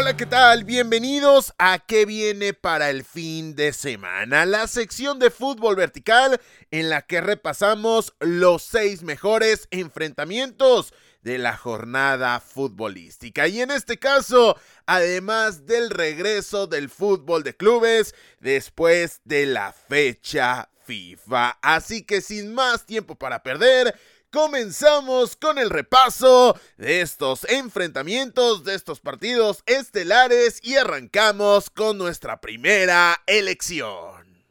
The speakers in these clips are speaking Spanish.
Hola, ¿qué tal? Bienvenidos a ¿Qué viene para el fin de semana? La sección de fútbol vertical en la que repasamos los seis mejores enfrentamientos de la jornada futbolística. Y en este caso, además del regreso del fútbol de clubes después de la fecha FIFA. Así que sin más tiempo para perder, comenzamos con el repaso de estos enfrentamientos, de estos partidos estelares y arrancamos con nuestra primera elección.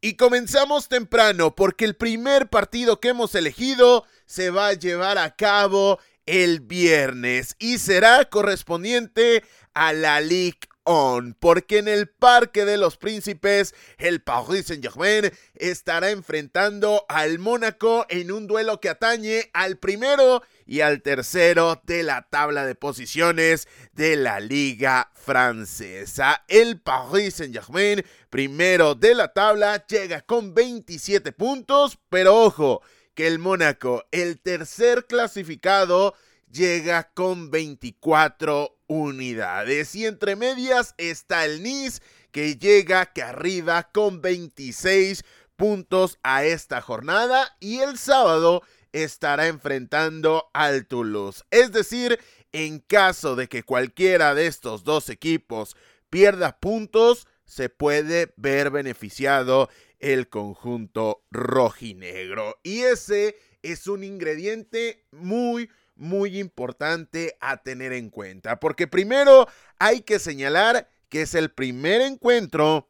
Y comenzamos temprano porque el primer partido que hemos elegido se va a llevar a cabo el viernes y será correspondiente a la Ligue on, porque en el Parque de los Príncipes el Paris Saint-Germain estará enfrentando al Mónaco en un duelo que atañe al primero y al tercero de la tabla de posiciones de la Liga Francesa. El Paris Saint-Germain, primero de la tabla, llega con 27 puntos, pero ojo, que el Mónaco, el tercer clasificado, llega con 24 unidades. Y entre medias está el Nice que llega que arriba con 26 puntos a esta jornada y el sábado estará enfrentando al Toulouse. Es decir, en caso de que cualquiera de estos dos equipos pierda puntos, se puede ver beneficiado el conjunto rojinegro. Y ese es un ingrediente muy, muy importante a tener en cuenta. Porque primero hay que señalar que es el primer encuentro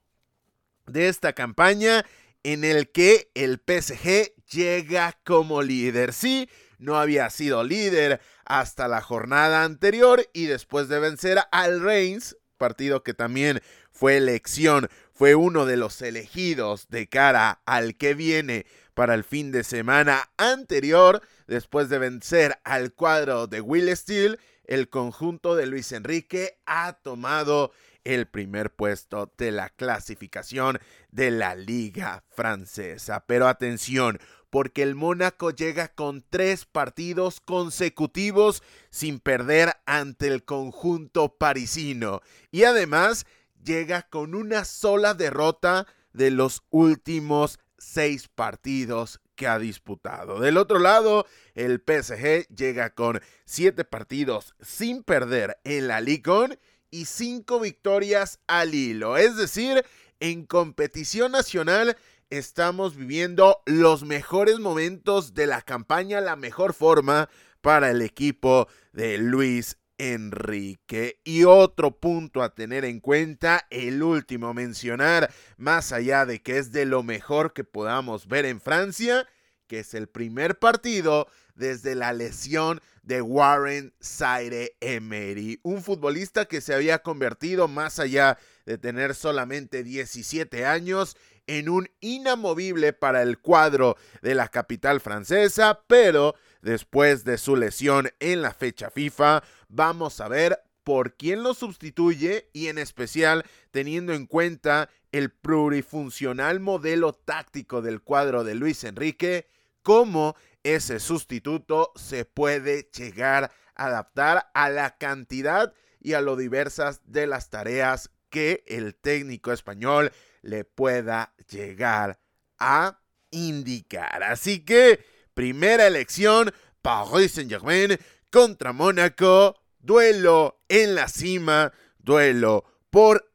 de esta campaña en el que el PSG llega como líder. Sí, no había sido líder hasta la jornada anterior y después de vencer al Reims, partido que también fue elección, fue uno de los elegidos de cara al que viene para el fin de semana anterior, después de vencer al cuadro de Will Steele, el conjunto de Luis Enrique ha tomado el primer puesto de la clasificación de la liga francesa. Pero atención, porque el Mónaco llega con tres partidos consecutivos sin perder ante el conjunto parisino. Y además llega con una sola derrota de los últimos seis partidos que ha disputado. Del otro lado, el PSG llega con siete partidos sin perder en la Ligue y cinco victorias al hilo. Es decir, en competición nacional estamos viviendo los mejores momentos de la campaña, la mejor forma para el equipo de Luis Enrique. Y otro punto a tener en cuenta, el último mencionar, más allá de que es de lo mejor que podamos ver en Francia, que es el primer partido desde la lesión de Warren Zaire Emery, un futbolista que se había convertido más allá de tener solamente 17 años en un inamovible para el cuadro de la capital francesa, pero después de su lesión en la fecha FIFA, vamos a ver por quién lo sustituye y en especial teniendo en cuenta el plurifuncional modelo táctico del cuadro de Luis Enrique, cómo ese sustituto se puede llegar a adaptar a la cantidad y a lo diversas de las tareas que el técnico español le pueda llegar a indicar. Así que, primera elección, Paris Saint-Germain contra Mónaco, duelo en la cima, duelo por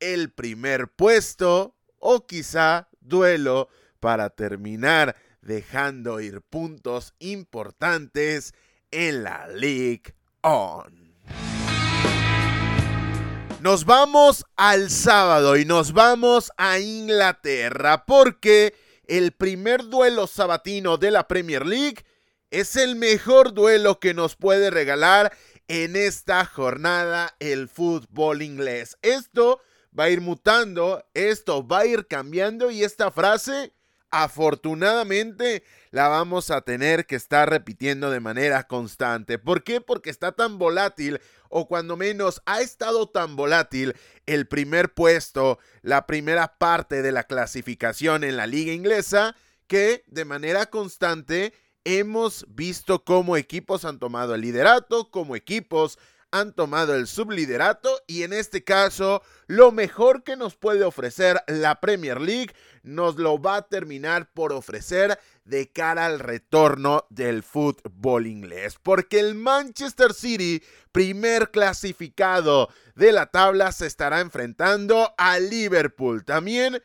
el primer puesto o quizá duelo para terminar dejando ir puntos importantes en la League On. Nos vamos al sábado y nos vamos a Inglaterra porque el primer duelo sabatino de la Premier League es el mejor duelo que nos puede regalar en esta jornada el fútbol inglés. Esto va a ir mutando, esto va a ir cambiando y esta frase afortunadamente la vamos a tener que estar repitiendo de manera constante. ¿Por qué? Porque está tan volátil o cuando menos ha estado tan volátil el primer puesto, la primera parte de la clasificación en la liga inglesa, que de manera constante hemos visto cómo equipos han tomado el liderato, como equipos han tomado el subliderato y en este caso lo mejor que nos puede ofrecer la Premier League nos lo va a terminar por ofrecer de cara al retorno del fútbol inglés. Porque el Manchester City, primer clasificado de la tabla, se estará enfrentando a Liverpool. También,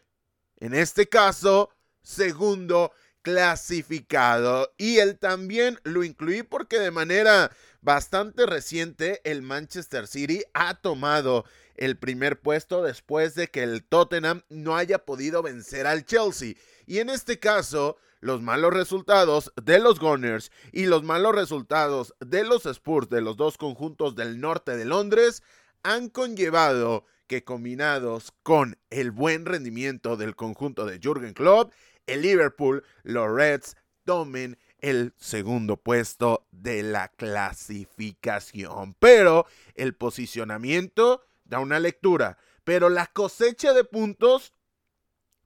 en este caso, segundo clasificado. Y él también lo incluí porque de manera bastante reciente el Manchester City ha tomado el primer puesto después de que el Tottenham no haya podido vencer al Chelsea. Y en este caso, los malos resultados de los Gunners y los malos resultados de los Spurs de los dos conjuntos del norte de Londres han conllevado que combinados con el buen rendimiento del conjunto de Jürgen Klopp, el Liverpool, los Reds tomen el segundo puesto de la clasificación. Pero el posicionamiento da una lectura, pero la cosecha de puntos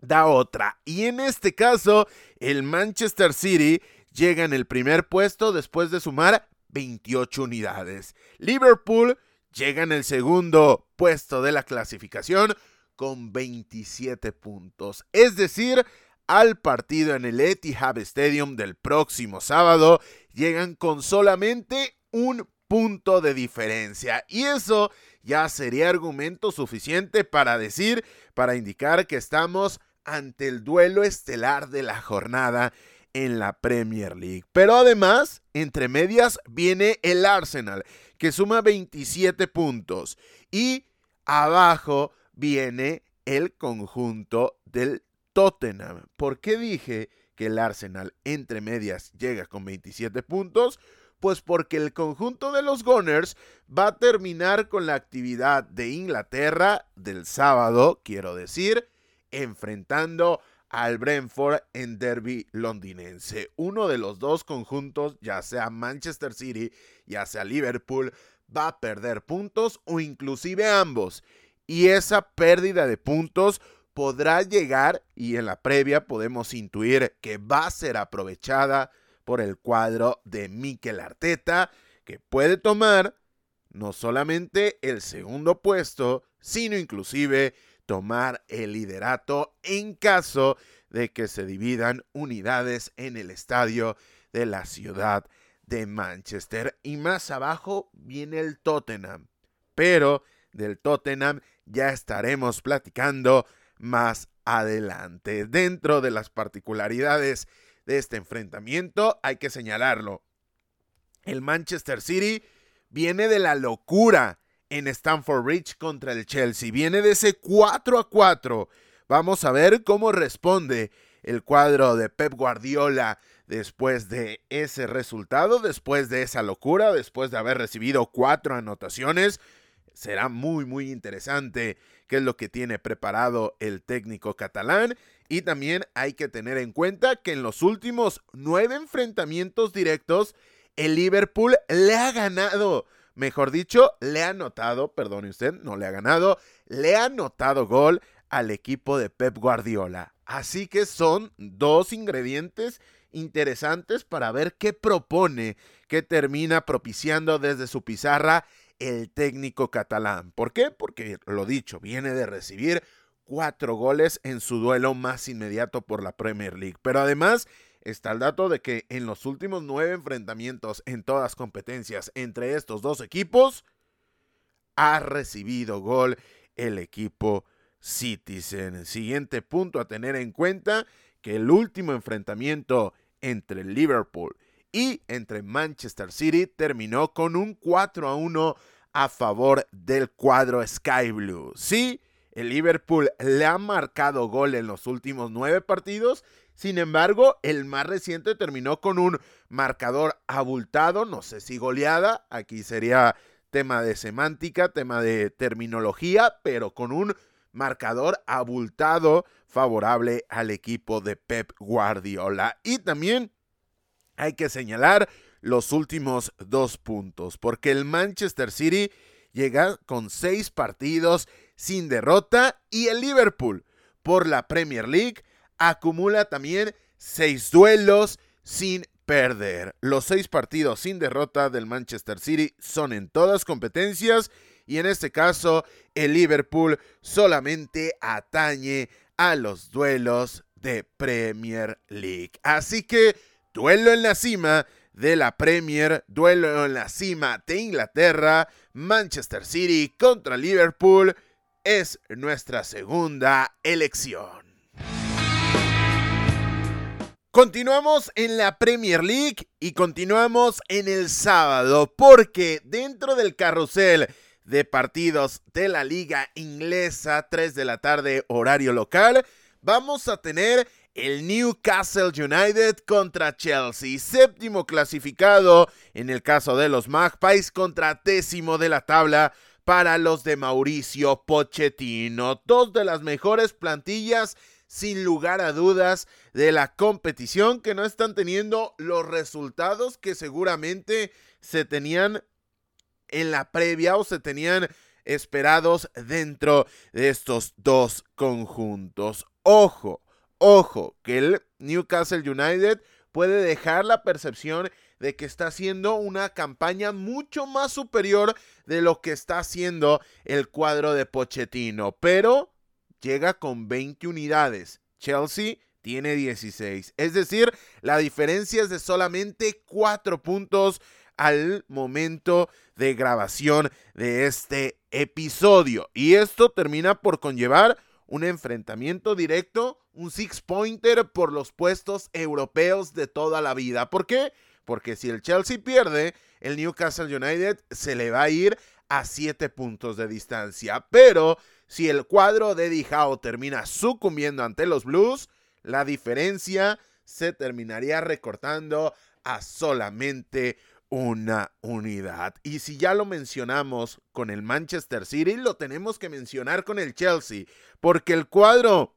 da otra. Y en este caso, el Manchester City llega en el primer puesto después de sumar 28 unidades. Liverpool llega en el segundo puesto de la clasificación con 27 puntos. Es decir, al partido en el Etihad Stadium del próximo sábado, llegan con solamente un punto de diferencia. Y eso ya sería argumento suficiente para decir, para indicar que estamos ante el duelo estelar de la jornada en la Premier League. Pero además, entre medias, viene el Arsenal, que suma 27 puntos. Y abajo viene el conjunto del Tottenham. ¿Por qué dije que el Arsenal entre medias llega con 27 puntos? Pues porque el conjunto de los Gunners va a terminar con la actividad de Inglaterra del sábado, quiero decir, enfrentando al Brentford en derby londinense. Uno de los dos conjuntos, ya sea Manchester City, ya sea Liverpool, va a perder puntos o inclusive ambos. Y esa pérdida de puntos podrá llegar, y en la previa podemos intuir que va a ser aprovechada por el cuadro de Mikel Arteta, que puede tomar no solamente el segundo puesto, sino inclusive tomar el liderato en caso de que se dividan unidades en el estadio de la ciudad de Manchester. Y más abajo viene el Tottenham. Pero del Tottenham ya estaremos platicando más adelante. Dentro de las particularidades de este enfrentamiento, hay que señalarlo. El Manchester City viene de la locura en Stamford Bridge contra el Chelsea. Viene de ese 4 a 4. Vamos a ver cómo responde el cuadro de Pep Guardiola después de ese resultado, después de esa locura, después de haber recibido cuatro anotaciones. Será muy, muy interesante qué es lo que tiene preparado el técnico catalán. Y también hay que tener en cuenta que en los últimos nueve enfrentamientos directos, el Liverpool le ha ganado. Mejor dicho, le ha anotado, perdone usted, no le ha ganado, le ha anotado gol al equipo de Pep Guardiola. Así que son dos ingredientes interesantes para ver qué propone, qué termina propiciando desde su pizarra el técnico catalán. ¿Por qué? Porque, lo dicho, viene de recibir cuatro goles en su duelo más inmediato por la Premier League. Pero además está el dato de que en los últimos nueve enfrentamientos en todas competencias entre estos dos equipos, ha recibido gol el equipo Citizen. Siguiente punto a tener en cuenta que el último enfrentamiento entre Liverpool y entre Manchester City terminó con un 4 a 1 a favor del cuadro Sky Blue. Sí, el Liverpool le ha marcado gol en los últimos nueve partidos. Sin embargo, el más reciente terminó con un marcador abultado, no sé si goleada, aquí sería tema de semántica, tema de terminología, pero con un marcador abultado favorable al equipo de Pep Guardiola. Y también hay que señalar los últimos dos puntos, porque el Manchester City llega con seis partidos sin derrota y el Liverpool por la Premier League acumula también seis duelos sin perder. Los seis partidos sin derrota del Manchester City son en todas competencias y en este caso el Liverpool solamente atañe a los duelos de Premier League. Así que duelo en la cima de la Premier, duelo en la cima de Inglaterra, Manchester City contra Liverpool es nuestra segunda elección. Continuamos en la Premier League y continuamos en el sábado porque dentro del carrusel de partidos de la liga inglesa, 3 de la tarde horario local, vamos a tener el Newcastle United contra Chelsea, séptimo clasificado en el caso de los Magpies contra décimo de la tabla para los de Mauricio Pochettino, dos de las mejores plantillas sin lugar a dudas de la competición que no están teniendo los resultados que seguramente se tenían en la previa o se tenían esperados dentro de estos dos conjuntos. Ojo, ojo, que el Newcastle United puede dejar la percepción de que está haciendo una campaña mucho más superior de lo que está haciendo el cuadro de Pochettino, pero llega con 20 unidades. Chelsea tiene 16. Es decir, la diferencia es de solamente 4 puntos al momento de grabación de este episodio. Y esto termina por conllevar un enfrentamiento directo, un six-pointer por los puestos europeos de toda la vida. ¿Por qué? Porque si el Chelsea pierde, el Newcastle United se le va a ir a 7 puntos de distancia. Pero si el cuadro de Eddie termina sucumbiendo ante los Blues, la diferencia se terminaría recortando a solamente una unidad. Y si ya lo mencionamos con el Manchester City, lo tenemos que mencionar con el Chelsea, porque el cuadro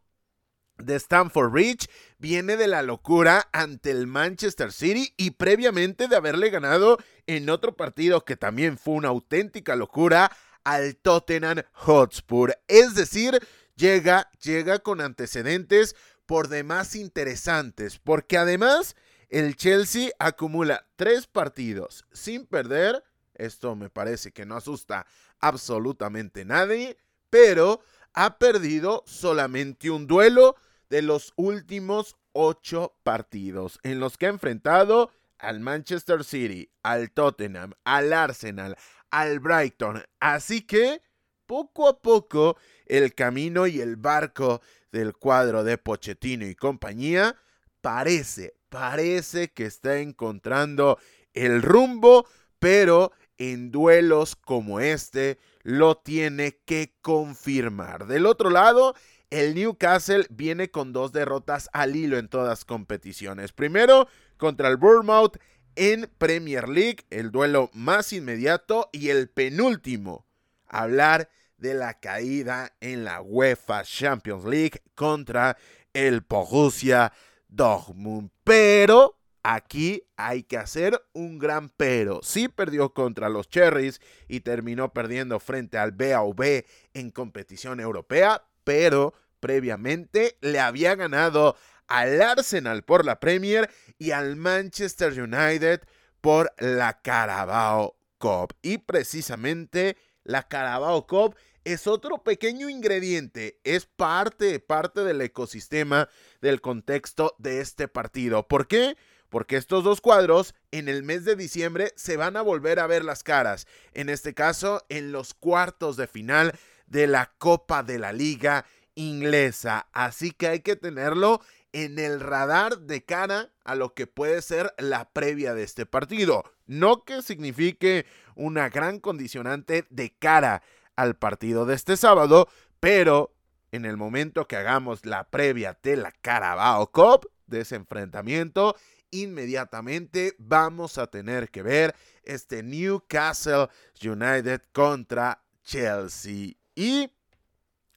de Stamford Bridge viene de la locura ante el Manchester City y previamente de haberle ganado en otro partido que también fue una auténtica locura al Tottenham Hotspur. Es decir, llega, llega con antecedentes por demás interesantes, porque además el Chelsea acumula tres partidos sin perder. Esto me parece que no asusta absolutamente nadie, pero ha perdido solamente un duelo de los últimos ocho partidos en los que ha enfrentado al Manchester City, al Tottenham, al Arsenal, al Brighton. Así que, poco a poco, el camino y el barco del cuadro de Pochettino y compañía parece, parece que está encontrando el rumbo, pero en duelos como este lo tiene que confirmar. Del otro lado, el Newcastle viene con dos derrotas al hilo en todas competiciones. Primero contra el Bournemouth en Premier League, el duelo más inmediato y el penúltimo. Hablar de la caída en la UEFA Champions League contra el Borussia Dortmund. Pero aquí hay que hacer un gran pero. Sí perdió contra los Cherries y terminó perdiendo frente al BAV en competición europea, pero previamente le había ganado al Arsenal por la Premier y al Manchester United por la Carabao Cup. Y precisamente la Carabao Cup es otro pequeño ingrediente, es parte, parte del ecosistema, del contexto de este partido. ¿Por qué? Porque estos dos cuadros en el mes de diciembre se van a volver a ver las caras. En este caso, en los cuartos de final de la Copa de la Liga inglesa. Así que hay que tenerlo en el radar de cara a lo que puede ser la previa de este partido. No que signifique una gran condicionante de cara al partido de este sábado, pero en el momento que hagamos la previa de la Carabao Cup, de ese enfrentamiento, inmediatamente vamos a tener que ver este Newcastle United contra Chelsea. Y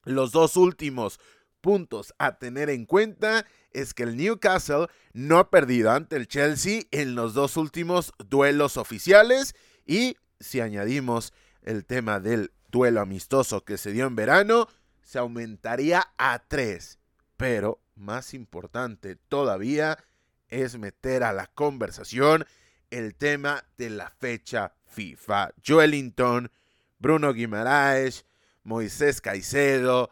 Los dos últimos puntos a tener en cuenta es que el Newcastle no ha perdido ante el Chelsea en los dos últimos duelos oficiales y si añadimos el tema del duelo amistoso que se dio en verano, se aumentaría a tres. Pero más importante todavía es meter a la conversación el tema de la fecha FIFA. Joelinton, Bruno Guimaraes, Moisés Caicedo,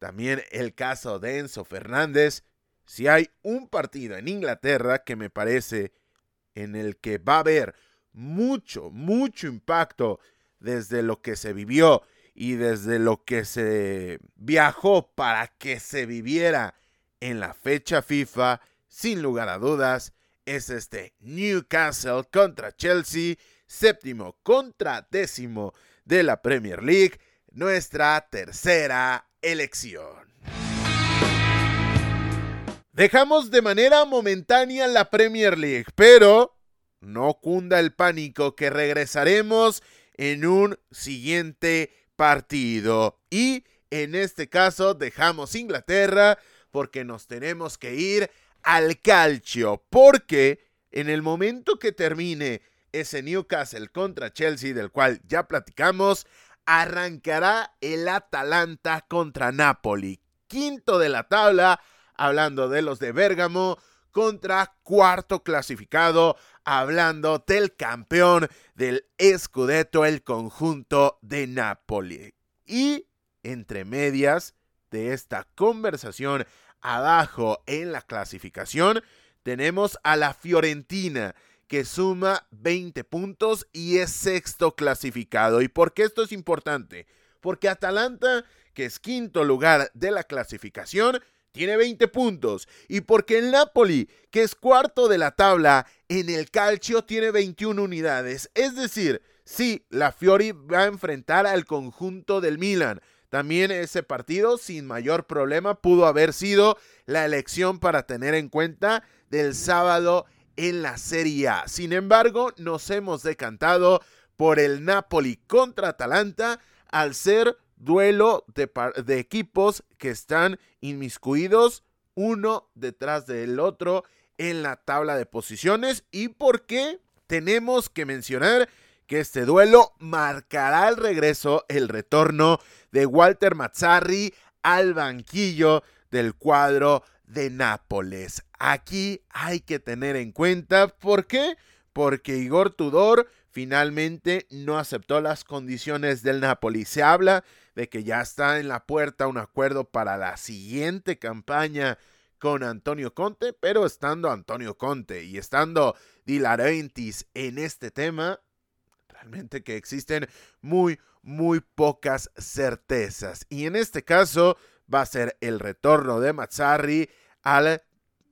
también el caso de Enzo Fernández. Si hay un partido en Inglaterra que me parece en el que va a haber mucho, mucho impacto desde lo que se vivió y desde lo que se viajó para que se viviera en la fecha FIFA, sin lugar a dudas, es este Newcastle contra Chelsea, séptimo contra décimo de la Premier League, nuestra tercera elección. Dejamos de manera momentánea la Premier League, pero no cunda el pánico que regresaremos en un siguiente partido. Y en este caso dejamos Inglaterra porque nos tenemos que ir al calcio, porque en el momento que termine ese Newcastle contra Chelsea, del cual ya platicamos, arrancará el Atalanta contra Napoli, quinto de la tabla, hablando de los de Bérgamo, contra cuarto clasificado, hablando del campeón del Scudetto, el conjunto de Napoli. Y entre medias de esta conversación abajo en la clasificación, tenemos a la Fiorentina, que suma 20 puntos y es sexto clasificado. ¿Y por qué esto es importante? Porque Atalanta, que es quinto lugar de la clasificación, tiene 20 puntos. Y porque el Napoli, que es cuarto de la tabla en el calcio, tiene 21 unidades. Es decir, sí, la Fiori va a enfrentar al conjunto del Milan. También ese partido, sin mayor problema, pudo haber sido la elección para tener en cuenta del sábado en la Serie A. Sin embargo, nos hemos decantado por el Napoli contra Atalanta al ser duelo de, de, equipos que están inmiscuidos uno detrás del otro en la tabla de posiciones y porque tenemos que mencionar que este duelo marcará el regreso, el retorno de Walter Mazzarri al banquillo del cuadro de Nápoles. Aquí hay que tener en cuenta, ¿por qué? Porque Igor Tudor finalmente no aceptó las condiciones del Napoli. Se habla de que ya está en la puerta un acuerdo para la siguiente campaña con Antonio Conte, pero estando Antonio Conte y estando Di en este tema, realmente que existen muy, muy pocas certezas. Y en este caso va a ser el retorno de Mazzarri al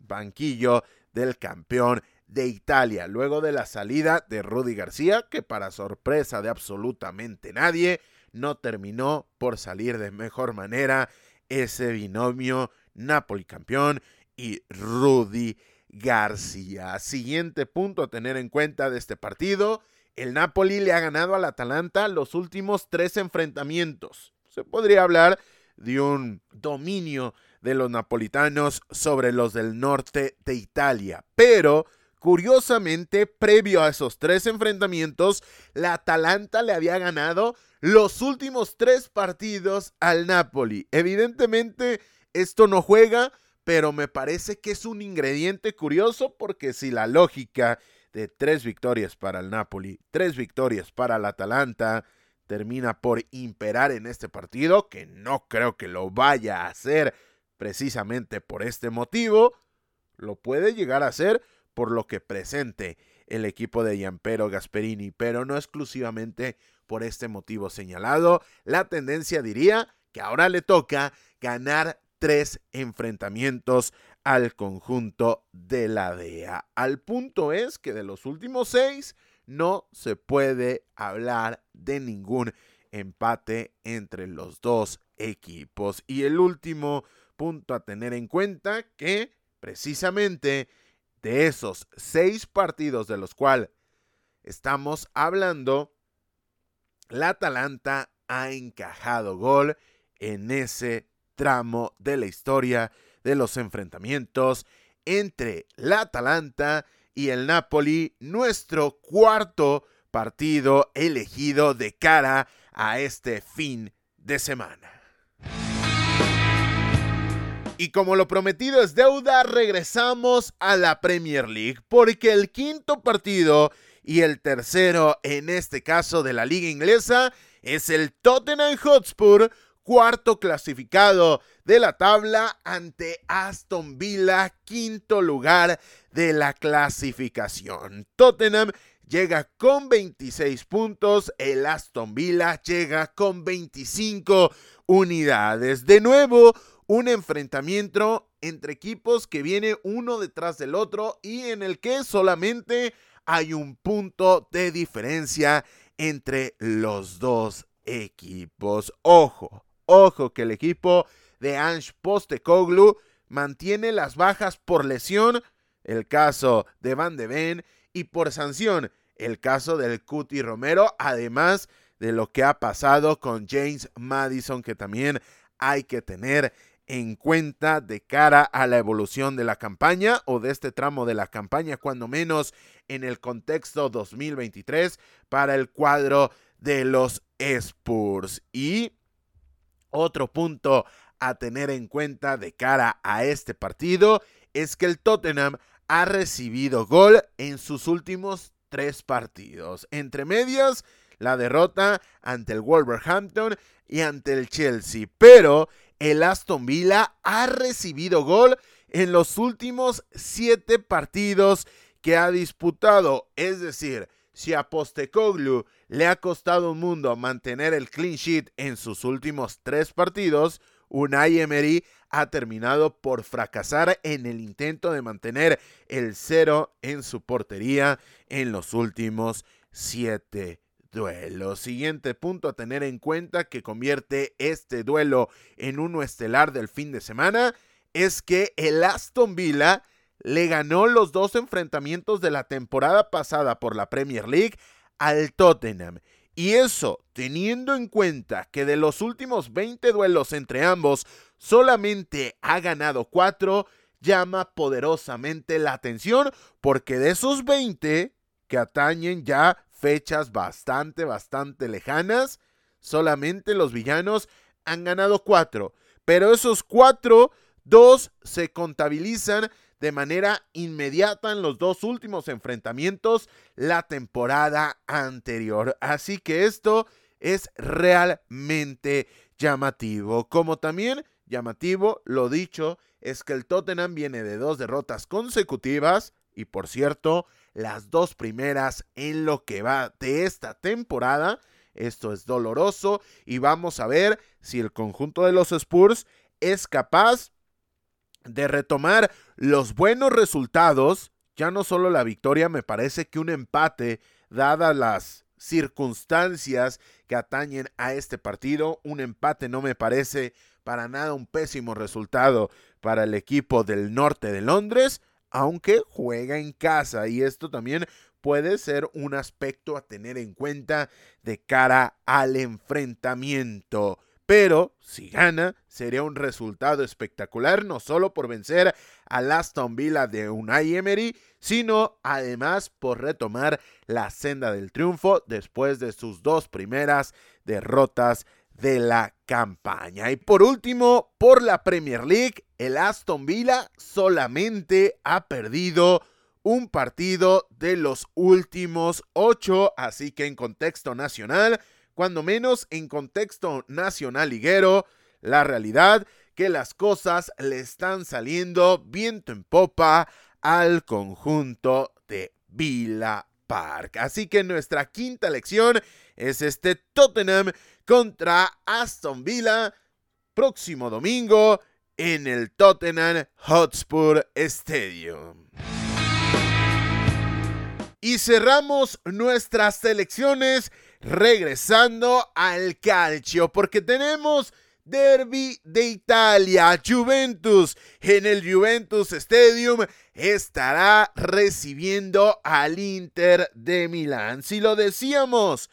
banquillo del campeón de Italia, luego de la salida de Rudy García, que para sorpresa de absolutamente nadie, no terminó por salir de mejor manera ese binomio Napoli campeón y Rudy García. Siguiente punto a tener en cuenta de este partido, el Napoli le ha ganado al Atalanta los últimos tres enfrentamientos. Se podría hablar de un dominio de los napolitanos sobre los del norte de Italia. Pero, curiosamente, previo a esos tres enfrentamientos, la Atalanta le había ganado los últimos tres partidos al Napoli. Evidentemente, esto no juega, pero me parece que es un ingrediente curioso porque si la lógica de tres victorias para el Napoli, tres victorias para el Atalanta, termina por imperar en este partido, que no creo que lo vaya a hacer precisamente por este motivo, lo puede llegar a hacer por lo que presente el equipo de Giampero Gasperini, pero no exclusivamente por este motivo señalado. La tendencia diría que ahora le toca ganar tres enfrentamientos al conjunto de la DEA. Al punto es que de los últimos seis no se puede hablar de ningún empate entre los dos equipos. Y el último punto a tener en cuenta que precisamente de esos seis partidos de los cuales estamos hablando, la Atalanta ha encajado gol en ese tramo de la historia de los enfrentamientos entre la Atalanta y el Napoli, nuestro cuarto partido elegido de cara a este fin de semana. Y como lo prometido es deuda, regresamos a la Premier League, porque el quinto partido y el tercero en este caso de la liga inglesa es el Tottenham Hotspur, cuarto clasificado de la tabla ante Aston Villa, quinto lugar de la clasificación. Tottenham llega con 26 puntos, el Aston Villa llega con 25 unidades. De nuevo, un enfrentamiento entre equipos que viene uno detrás del otro y en el que solamente hay un punto de diferencia entre los dos equipos. Ojo, ojo que el equipo de Ange Postecoglou mantiene las bajas por lesión, el caso de Van de Ven, y por sanción, el caso del Cuti Romero, además de lo que ha pasado con James Madison, que también hay que tener en cuenta de cara a la evolución de la campaña o de este tramo de la campaña, cuando menos en el contexto 2023 para el cuadro de los Spurs. Y otro punto a tener en cuenta de cara a este partido es que el Tottenham ha recibido gol en sus últimos tres partidos. Entre medias, la derrota ante el Wolverhampton y ante el Chelsea. Pero el Aston Villa ha recibido gol en los últimos siete partidos que ha disputado. Es decir, si a Postecoglu le ha costado un mundo mantener el clean sheet en sus últimos tres partidos, Unai Emery ha terminado por fracasar en el intento de mantener el cero en su portería en los últimos siete duelo. Siguiente punto a tener en cuenta que convierte este duelo en uno estelar del fin de semana es que el Aston Villa le ganó los dos enfrentamientos de la temporada pasada por la Premier League al Tottenham. Y eso teniendo en cuenta que de los últimos 20 duelos entre ambos solamente ha ganado 4, llama poderosamente la atención porque de esos 20 que atañen ya fechas bastante, bastante lejanas, solamente los villanos han ganado cuatro. Pero esos cuatro, dos se contabilizan de manera inmediata en los dos últimos enfrentamientos la temporada anterior. Así que esto es realmente llamativo. Como también llamativo, lo dicho, es que el Tottenham viene de dos derrotas consecutivas y por cierto, las dos primeras en lo que va de esta temporada. Esto es doloroso y vamos a ver si el conjunto de los Spurs es capaz de retomar los buenos resultados. Ya no solo la victoria, me parece que un empate, dadas las circunstancias que atañen a este partido, un empate no me parece para nada un pésimo resultado para el equipo del norte de Londres aunque juega en casa y esto también puede ser un aspecto a tener en cuenta de cara al enfrentamiento. Pero si gana, sería un resultado espectacular, no solo por vencer al Aston Villa de Unai Emery, sino además por retomar la senda del triunfo después de sus dos primeras derrotas de la campaña. Y por último, por la Premier League, el Aston Villa solamente ha perdido un partido de los últimos ocho, así que en contexto nacional, cuando menos en contexto nacional liguero, la realidad que las cosas le están saliendo viento en popa al conjunto de Villa Park. Así que nuestra quinta lección es este Tottenham contra Aston Villa próximo domingo en el Tottenham Hotspur Stadium. Y cerramos nuestras selecciones regresando al calcio porque tenemos Derby de Italia, Juventus en el Juventus Stadium estará recibiendo al Inter de Milán. Si lo decíamos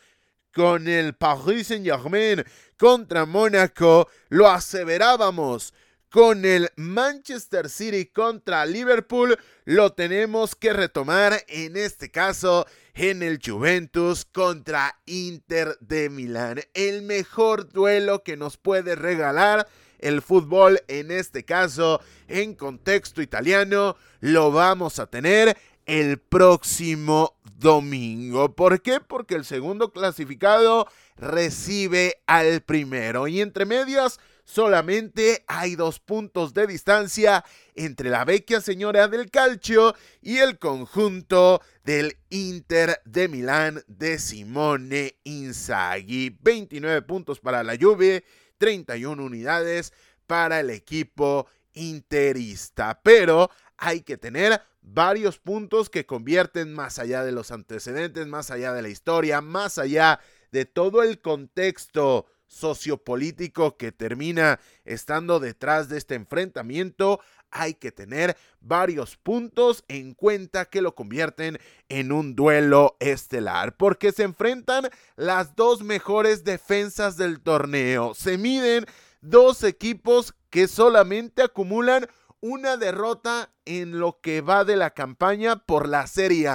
con el Paris Saint-Germain contra Mónaco, lo aseverábamos con el Manchester City contra Liverpool, lo tenemos que retomar en este caso en el Juventus contra Inter de Milán. El mejor duelo que nos puede regalar el fútbol, en este caso en contexto italiano, lo vamos a tener el próximo domingo. ¿Por qué? Porque el segundo clasificado recibe al primero. Y entre medias solamente hay dos puntos de distancia entre la vecchia señora del calcio y el conjunto del Inter de Milán de Simone Inzaghi. 29 puntos para la Juve, 31 unidades para el equipo interista. Pero hay que tener varios puntos que convierten más allá de los antecedentes, más allá de la historia, más allá de todo el contexto sociopolítico que termina estando detrás de este enfrentamiento, hay que tener varios puntos en cuenta que lo convierten en un duelo estelar, porque se enfrentan las dos mejores defensas del torneo. Se miden dos equipos que solamente acumulan una derrota en lo que va de la campaña por la Serie.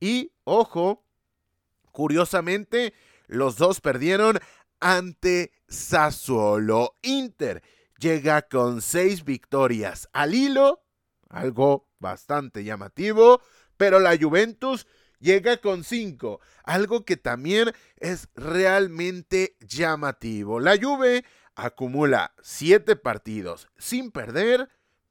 Y, ojo, curiosamente, los dos perdieron ante Sassuolo. Inter llega con seis victorias al hilo, algo bastante llamativo, pero la Juventus llega con cinco, algo que también es realmente llamativo. La Juve acumula siete partidos sin perder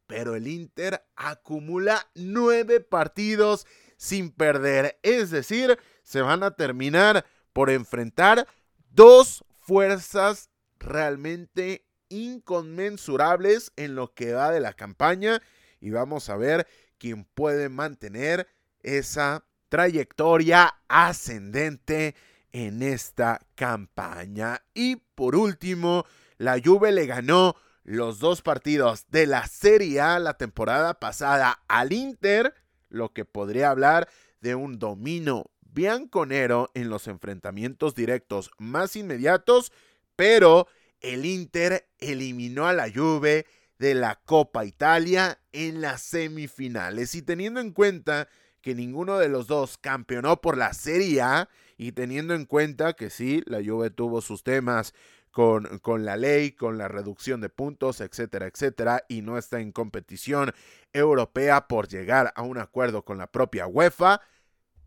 pero el Inter acumula nueve partidos sin perder. Es decir, se van a terminar por enfrentar dos fuerzas realmente inconmensurables en lo que va de la campaña y vamos a ver quién puede mantener esa trayectoria ascendente en esta campaña. Y por último, la Juve le ganó los dos partidos de la Serie A la temporada pasada al Inter, lo que podría hablar de un dominio bianconero en los enfrentamientos directos más inmediatos, pero el Inter eliminó a la Juve de la Copa Italia en las semifinales. Y teniendo en cuenta que ninguno de los dos campeonó por la Serie A y teniendo en cuenta que sí, la Juve tuvo sus temas con, con, la ley, con la reducción de puntos, etcétera, etcétera, y no está en competición europea por llegar a un acuerdo con la propia UEFA,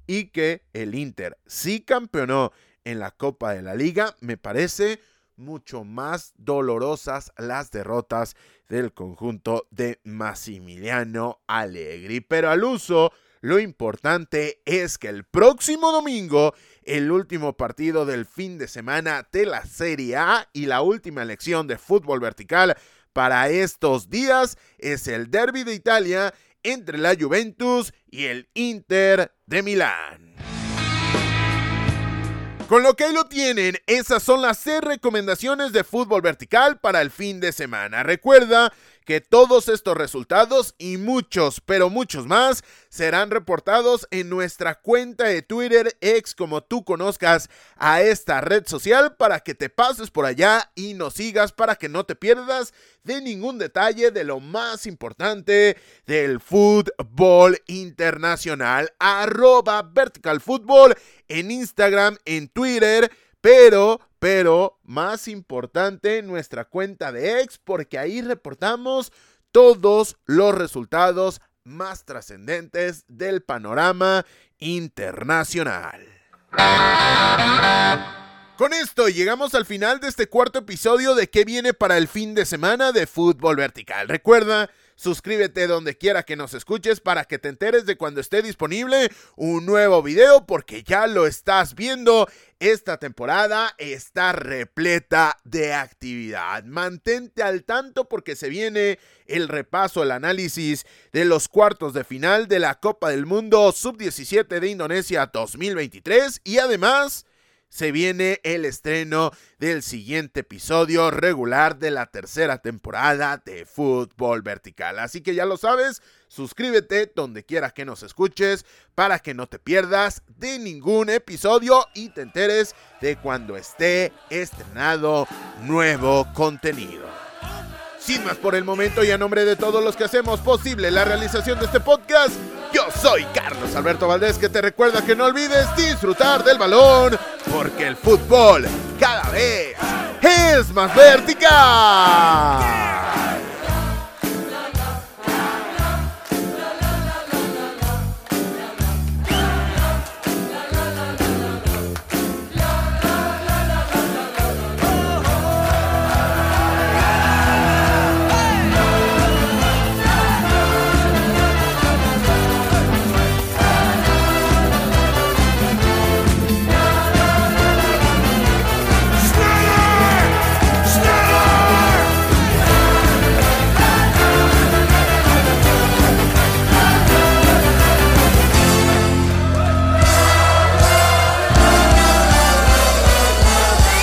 y que el Inter sí campeonó en la Copa de la Liga, me parece mucho más dolorosas las derrotas del conjunto de Massimiliano Allegri. Pero al uso lo importante es que el próximo domingo, el último partido del fin de semana de la Serie A y la última elección de fútbol vertical para estos días es el Derby de Italia entre la Juventus y el Inter de Milán. Con lo que ahí lo tienen, esas son las seis recomendaciones de fútbol vertical para el fin de semana. Recuerda que todos estos resultados y muchos, pero muchos más, serán reportados en nuestra cuenta de Twitter ex como tú conozcas a esta red social para que te pases por allá y nos sigas para que no te pierdas de ningún detalle de lo más importante del fútbol internacional. Arroba Vertical en Instagram, en Twitter, pero pero más importante, nuestra cuenta de ex, porque ahí reportamos todos los resultados más trascendentes del panorama internacional. Con esto llegamos al final de este cuarto episodio de qué viene para el fin de semana de fútbol vertical. Recuerda Suscríbete donde quiera que nos escuches para que te enteres de cuando esté disponible un nuevo video porque ya lo estás viendo. Esta temporada está repleta de actividad. Mantente al tanto porque se viene el repaso, el análisis de los cuartos de final de la Copa del Mundo Sub-17 de Indonesia 2023 y además se viene el estreno del siguiente episodio regular de la tercera temporada de Fútbol Vertical. Así que ya lo sabes, suscríbete donde quiera que nos escuches para que no te pierdas de ningún episodio y te enteres de cuando esté estrenado nuevo contenido. Sin más por el momento y a nombre de todos los que hacemos posible la realización de este podcast, yo soy Carlos Alberto Valdés que te recuerda que no olvides disfrutar del balón porque el fútbol cada vez es más vertical.